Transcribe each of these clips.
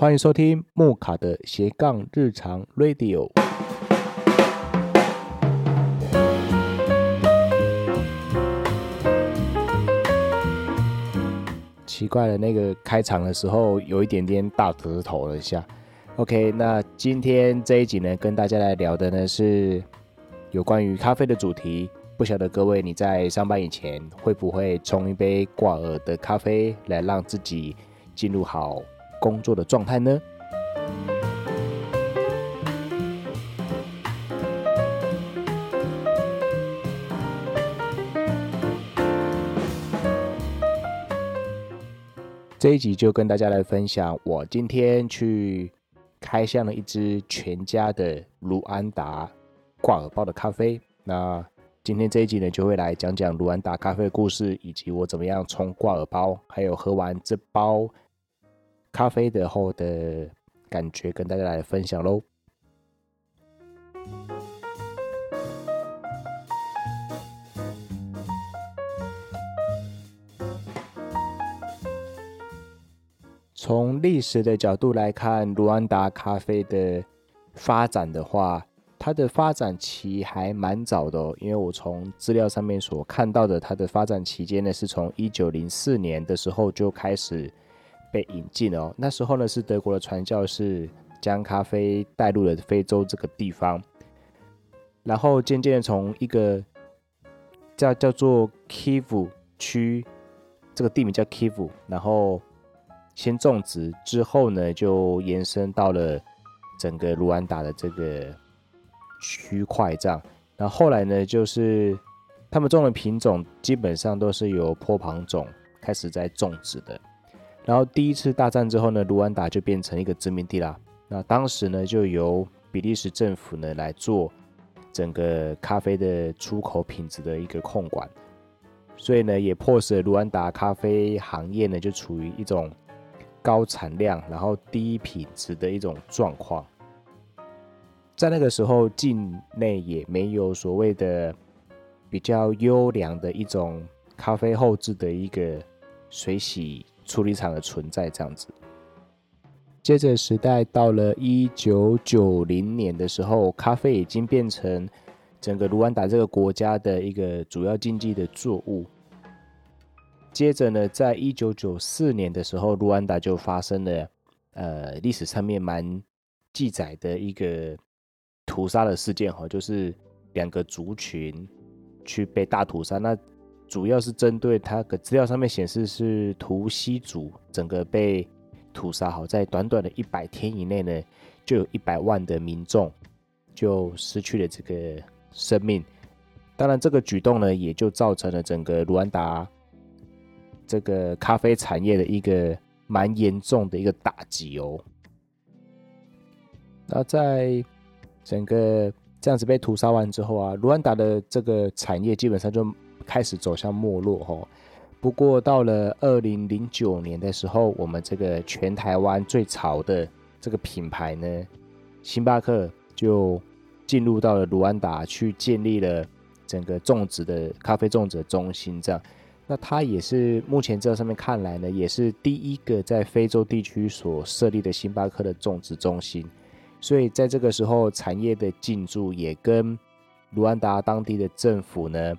欢迎收听木卡的斜杠日常 Radio。奇怪了，那个开场的时候有一点点大舌头了一下。OK，那今天这一集呢，跟大家来聊的呢是有关于咖啡的主题。不晓得各位你在上班以前会不会冲一杯挂耳的咖啡，来让自己进入好工作的状态呢？这一集就跟大家来分享，我今天去开箱了一支全家的卢安达挂耳包的咖啡。那今天这一集呢，就会来讲讲卢安达咖啡的故事，以及我怎么样冲挂耳包，还有喝完这包咖啡的后的感觉，跟大家来分享喽。从历史的角度来看，卢安达咖啡的发展的话，它的发展期还蛮早的哦，因为我从资料上面所看到的，它的发展期间呢，是从一九零四年的时候就开始被引进哦。那时候呢，是德国的传教士将咖啡带入了非洲这个地方，然后渐渐的从一个叫叫做 Kivu 区，这个地名叫 Kivu，然后先种植之后呢，就延伸到了整个卢安达的这个。区块这样，然后后来呢，就是他们种的品种基本上都是由坡旁种开始在种植的。然后第一次大战之后呢，卢安达就变成一个殖民地啦。那当时呢，就由比利时政府呢来做整个咖啡的出口品质的一个控管，所以呢，也迫使卢安达咖啡行业呢就处于一种高产量然后低品质的一种状况。在那个时候，境内也没有所谓的比较优良的一种咖啡后制的一个水洗处理厂的存在，这样子。接着时代到了一九九零年的时候，咖啡已经变成整个卢安达这个国家的一个主要经济的作物。接着呢，在一九九四年的时候，卢安达就发生了呃历史上面蛮记载的一个。屠杀的事件哈，就是两个族群去被大屠杀。那主要是针对它的资料上面显示是图西族整个被屠杀。好，在短短的一百天以内呢，就有一百万的民众就失去了这个生命。当然，这个举动呢，也就造成了整个卢安达这个咖啡产业的一个蛮严重的一个打击哦。那在整个这样子被屠杀完之后啊，卢安达的这个产业基本上就开始走向没落吼。不过到了二零零九年的时候，我们这个全台湾最潮的这个品牌呢，星巴克就进入到了卢安达去建立了整个种植的咖啡种植中心。这样，那它也是目前这上面看来呢，也是第一个在非洲地区所设立的星巴克的种植中心。所以在这个时候，产业的进驻也跟卢安达当地的政府呢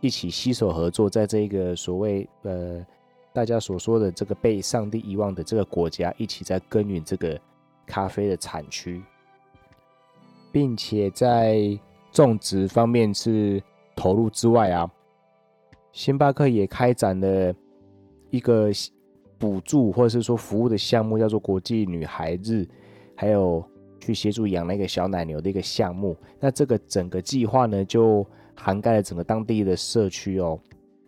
一起携手合作，在这个所谓呃大家所说的这个被上帝遗忘的这个国家，一起在耕耘这个咖啡的产区，并且在种植方面是投入之外啊，星巴克也开展了一个补助或者是说服务的项目，叫做国际女孩日。还有去协助养那个小奶牛的一个项目，那这个整个计划呢，就涵盖了整个当地的社区哦，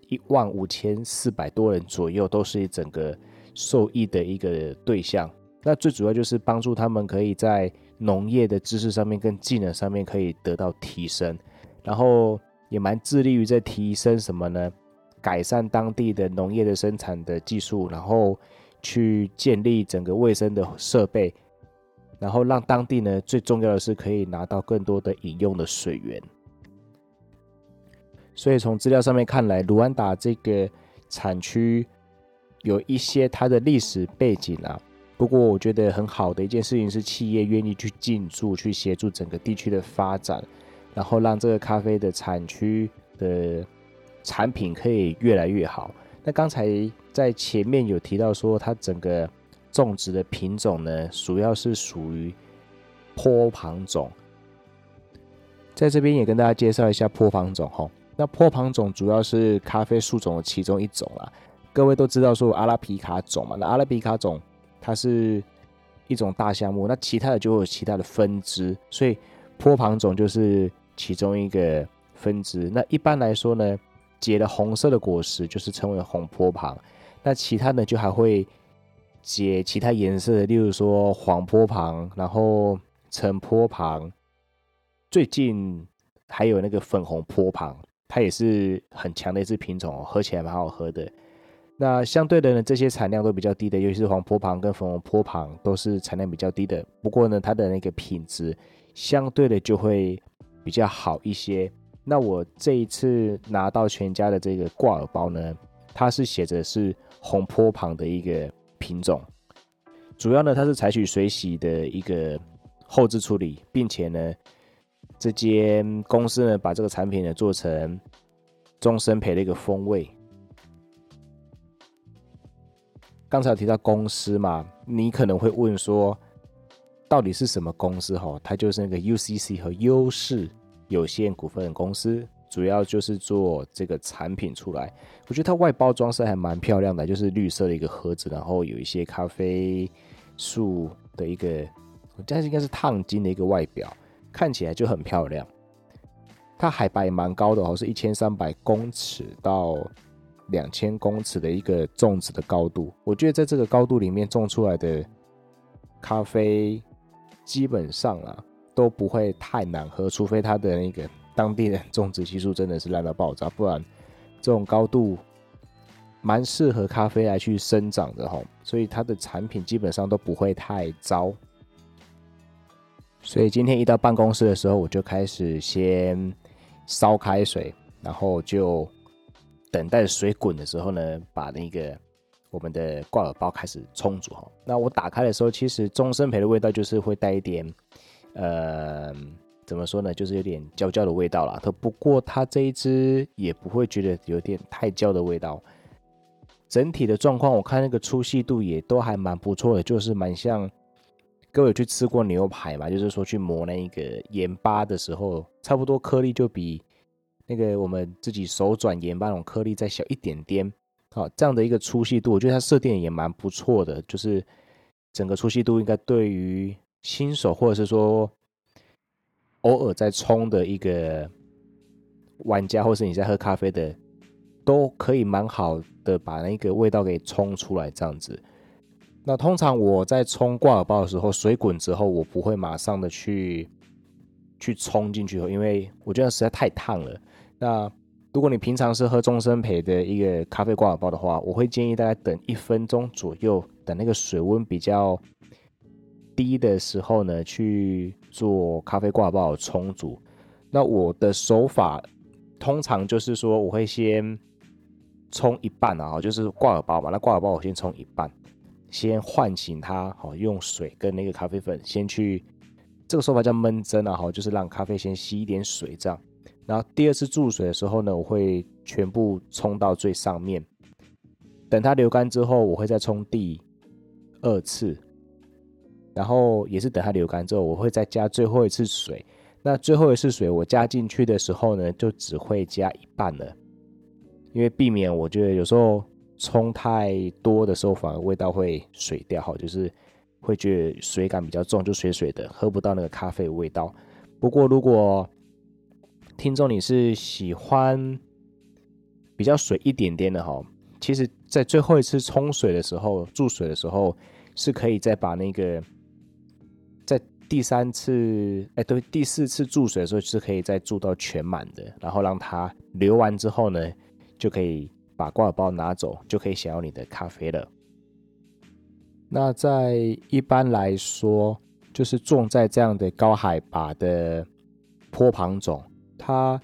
一万五千四百多人左右，都是整个受益的一个对象。那最主要就是帮助他们可以在农业的知识上面跟技能上面可以得到提升，然后也蛮致力于在提升什么呢？改善当地的农业的生产的技术，然后去建立整个卫生的设备。然后让当地呢，最重要的是可以拿到更多的饮用的水源。所以从资料上面看来，卢安达这个产区有一些它的历史背景啊，不过我觉得很好的一件事情是，企业愿意去进驻，去协助整个地区的发展，然后让这个咖啡的产区的产品可以越来越好。那刚才在前面有提到说，它整个种植的品种呢，主要是属于坡旁种。在这边也跟大家介绍一下坡旁种哈。那坡旁种主要是咖啡树种的其中一种啦。各位都知道说阿拉比卡种嘛，那阿拉比卡种它是一种大项目，那其他的就有其他的分支，所以坡旁种就是其中一个分支。那一般来说呢，结了红色的果实就是称为红坡旁，那其他的就还会结其他颜色的，例如说黄坡旁，然后橙坡旁，最近还有那个粉红坡旁，它也是很强的一支品种，喝起来蛮好喝的。那相对的呢，这些产量都比较低的，尤其是黄坡旁跟粉红坡旁都是产量比较低的。不过呢，它的那个品质相对的就会比较好一些。那我这一次拿到全家的这个挂耳包呢，它是写着是红坡旁的一个品种，主要呢它是采取水洗的一个后置处理，并且呢这间公司呢把这个产品呢做成终身焙的一个风味。刚才有提到公司嘛，你可能会问说，到底是什么公司？哈，它就是那个 UCC 和优势。有限股份公司主要就是做这个产品出来，我觉得它外包装是还蛮漂亮的，就是绿色的一个盒子，然后有一些咖啡树的一个，这应该是烫金的一个外表，看起来就很漂亮。它海拔也蛮高的哦，是一千三百公尺到两千公尺的一个种植的高度。我觉得在这个高度里面种出来的咖啡，基本上啊。都不会太难喝，除非它的那个当地的种植技术真的是烂到爆炸，不然这种高度蛮适合咖啡来去生长的吼，所以它的产品基本上都不会太糟。所以今天一到办公室的时候，我就开始先烧开水，然后就等待水滚的时候呢，把那个我们的挂耳包开始冲煮哈。那我打开的时候，其实终身培的味道就是会带一点。呃，怎么说呢？就是有点焦焦的味道啦。它不过它这一支也不会觉得有点太焦的味道。整体的状况，我看那个粗细度也都还蛮不错的，就是蛮像各位有去吃过牛排嘛，就是说去磨那个盐巴的时候，差不多颗粒就比那个我们自己手转盐巴那种颗粒再小一点点。好，这样的一个粗细度，我觉得它设定也蛮不错的，就是整个粗细度应该对于。新手或者是说偶尔在冲的一个玩家，或是你在喝咖啡的，都可以蛮好的把那个味道给冲出来这样子。那通常我在冲挂耳包的时候，水滚之后，我不会马上的去去冲进去，因为我觉得实在太烫了。那如果你平常是喝终身培的一个咖啡挂耳包的话，我会建议大概等一分钟左右，等那个水温比较。低的时候呢，去做咖啡挂耳包的冲煮。那我的手法通常就是说，我会先冲一半啊，就是挂耳包嘛。那挂耳包我先冲一半，先唤醒它，好，用水跟那个咖啡粉先去，这个说法叫闷蒸啊，好，就是让咖啡先吸一点水这样。然后第二次注水的时候呢，我会全部冲到最上面，等它流干之后，我会再冲第二次。然后也是等它流干之后，我会再加最后一次水。那最后一次水我加进去的时候呢，就只会加一半了，因为避免我觉得有时候冲太多的时候，反而味道会水掉，哈，就是会觉得水感比较重，就水水的，喝不到那个咖啡的味道。不过如果听众你是喜欢比较水一点点的哈，其实在最后一次冲水的时候，注水的时候是可以再把那个在。第三次，哎、对，第四次注水的时候是可以再注到全满的，然后让它流完之后呢，就可以把挂耳包拿走，就可以享用你的咖啡了。那在一般来说，就是种在这样的高海拔的坡旁种，它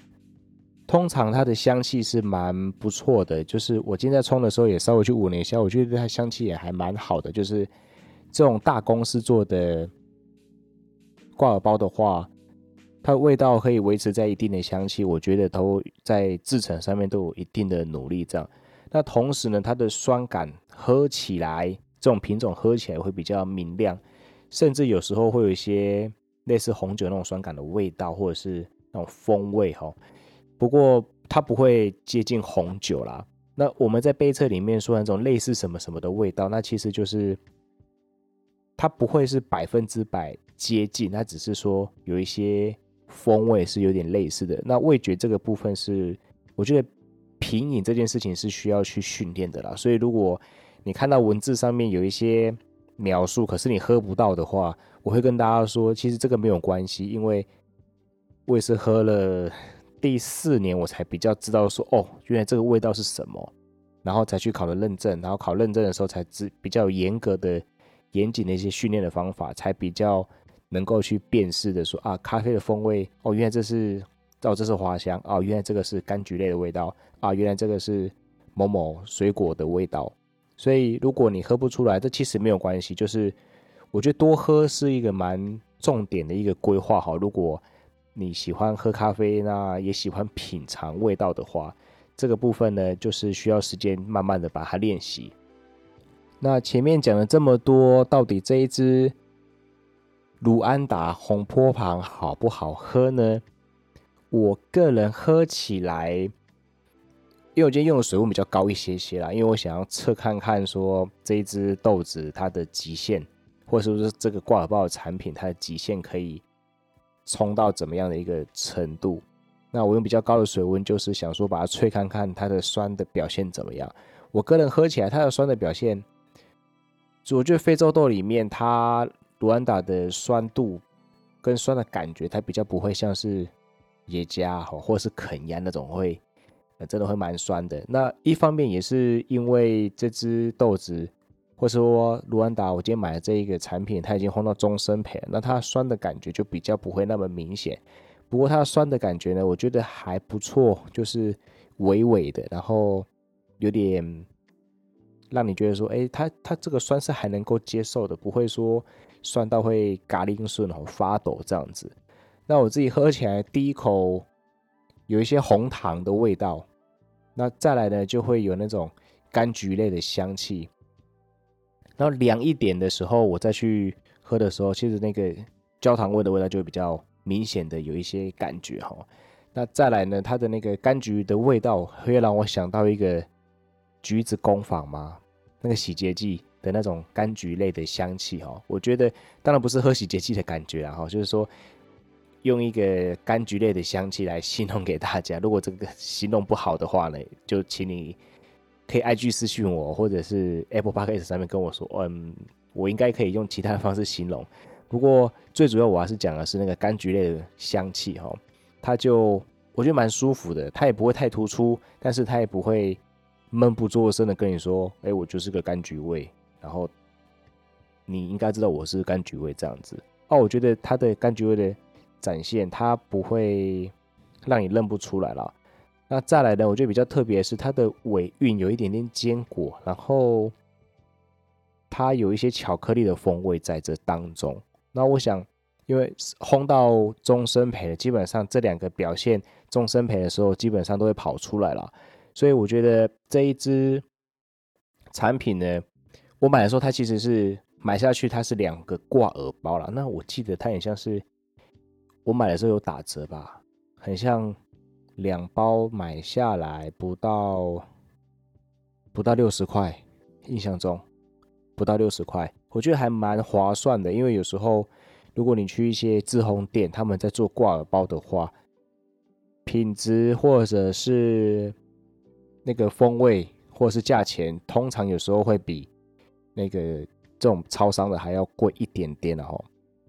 通常它的香气是蛮不错的。就是我今天在冲的时候也稍微去闻了一下，我觉得它香气也还蛮好的，就是。这种大公司做的挂耳包的话，它味道可以维持在一定的香气，我觉得都在制成上面都有一定的努力。这样，那同时呢，它的酸感喝起来，这种品种喝起来会比较明亮，甚至有时候会有一些类似红酒那种酸感的味道，或者是那种风味哈。不过它不会接近红酒啦。那我们在杯测里面说那种类似什么什么的味道，那其实就是它不会是百分之百接近，它只是说有一些风味是有点类似的。那味觉这个部分是，我觉得品饮这件事情是需要去训练的啦。所以如果你看到文字上面有一些描述，可是你喝不到的话，我会跟大家说，其实这个没有关系，因为我也是喝了。第四年我才比较知道说哦，原来这个味道是什么，然后才去考了认证，然后考认证的时候才知比较严格的、严谨的一些训练的方法，才比较能够去辨识的说啊，咖啡的风味哦，原来这是哦，这是花香哦，原来这个是柑橘类的味道啊，原来这个是某某水果的味道。所以如果你喝不出来，这其实没有关系，就是我觉得多喝是一个蛮重点的一个规划哈，如果。你喜欢喝咖啡，那也喜欢品尝味道的话，这个部分呢，就是需要时间慢慢的把它练习。那前面讲了这么多，到底这一支卢安达红坡旁好不好喝呢？我个人喝起来，因为我今天用的水温比较高一些些啦，因为我想要测看看说这一支豆子它的极限，或者说是这个挂耳包的产品它的极限可以。冲到怎么样的一个程度？那我用比较高的水温，就是想说把它吹看看它的酸的表现怎么样。我个人喝起来，它的酸的表现，我觉得非洲豆里面它卢安达的酸度跟酸的感觉，它比较不会像是耶加或者是肯亚那种会，真的会蛮酸的。那一方面也是因为这支豆子。或者说卢安达，我今天买的这一个产品，它已经烘到中深焙了，那它酸的感觉就比较不会那么明显。不过它酸的感觉呢，我觉得还不错，就是微微的，然后有点让你觉得说，哎，它它这个酸是还能够接受的，不会说酸到会嘎铃顺哦发抖这样子。那我自己喝起来第一口有一些红糖的味道，那再来呢就会有那种柑橘类的香气。然后凉一点的时候，我再去喝的时候，其实那个焦糖味的味道就会比较明显的有一些感觉哈。那再来呢，它的那个柑橘的味道会让我想到一个橘子工坊吗，那个洗洁剂的那种柑橘类的香气哈。我觉得当然不是喝洗洁剂的感觉啦哈，就是说用一个柑橘类的香气来形容给大家。如果这个形容不好的话呢，就请你。可以 IG 私讯我，或者是 Apple Podcast 上面跟我说，嗯，我应该可以用其他的方式形容。不过最主要我还是讲的是那个柑橘类的香气哈，它就我觉得蛮舒服的，它也不会太突出，但是它也不会闷不作声的跟你说，哎，我就是个柑橘味，然后你应该知道我是柑橘味这样子。哦，我觉得它的柑橘味的展现，它不会让你认不出来了。那再来呢，我觉得比较特别的是它的尾韵有一点点坚果，然后它有一些巧克力的风味在这当中。那我想，因为烘到中深焙的，基本上这两个表现中深焙的时候，基本上都会跑出来了。所以我觉得这一支产品呢，我买的时候它其实是买下去，它是两个挂耳包了。那我记得它很像是我买的时候有打折吧，很像。两包买下来不到不到六十块，印象中不到六十块，我觉得还蛮划算的。因为有时候如果你去一些自烘店，他们在做挂耳包的话，品质或者是那个风味或者是价钱，通常有时候会比那个这种超商的还要贵一点点哦。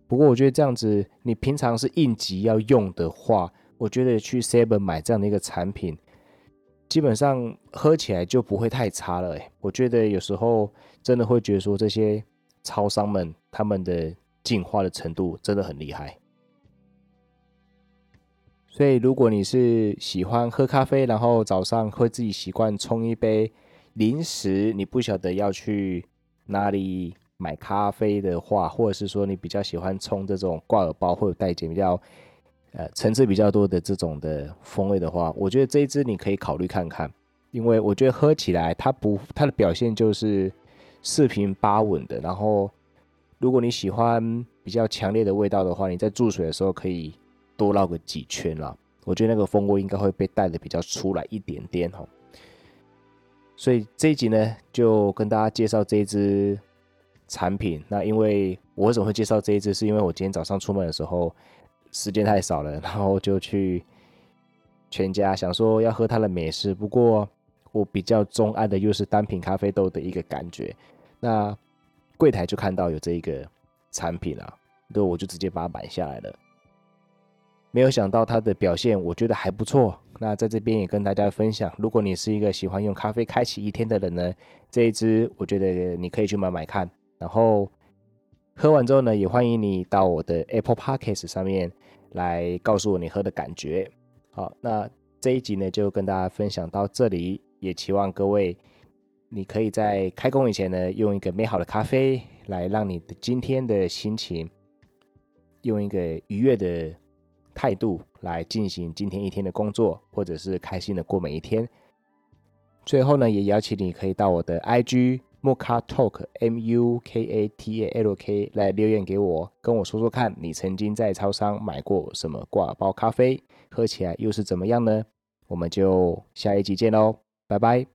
不过我觉得这样子，你平常是应急要用的话。我觉得去 Seven 买这样的一个产品，基本上喝起来就不会太差了。哎，我觉得有时候真的会觉得说，这些超商们他们的进化的程度真的很厉害。所以，如果你是喜欢喝咖啡，然后早上会自己习惯冲一杯零食，你不晓得要去哪里买咖啡的话，或者是说你比较喜欢冲这种挂耳包或者带一点比较呃层次比较多的这种的风味的话，我觉得这一支你可以考虑看看，因为我觉得喝起来它不它的表现就是四平八稳的。然后如果你喜欢比较强烈的味道的话，你在注水的时候可以多绕个几圈啦。我觉得那个风味应该会被带的比较出来一点点哈。所以这一集呢，就跟大家介绍这一支产品。那因为我为什么会介绍这一支，是因为我今天早上出门的时候时间太少了，然后就去全家想说要喝它的美式。不过我比较钟爱的又是单品咖啡豆的一个感觉。那柜台就看到有这一个产品了，对，我就直接把它买下来了。没有想到它的表现，我觉得还不错。那在这边也跟大家分享，如果你是一个喜欢用咖啡开启一天的人呢，这一支我觉得你可以去买买看。然后喝完之后呢，也欢迎你到我的 Apple Podcast 上面来告诉我你喝的感觉。好，那这一集呢就跟大家分享到这里，也期望各位你可以在开工以前呢，用一个美好的咖啡来让你的今天的心情用一个愉悦的态度来进行今天一天的工作，或者是开心的过每一天。最后呢，也邀请你可以到我的 IG Muka Talk M U K A T A L K 来留言给我，跟我说说看你曾经在超商买过什么挂包咖啡，喝起来又是怎么样呢？我们就下一集见喽，拜拜。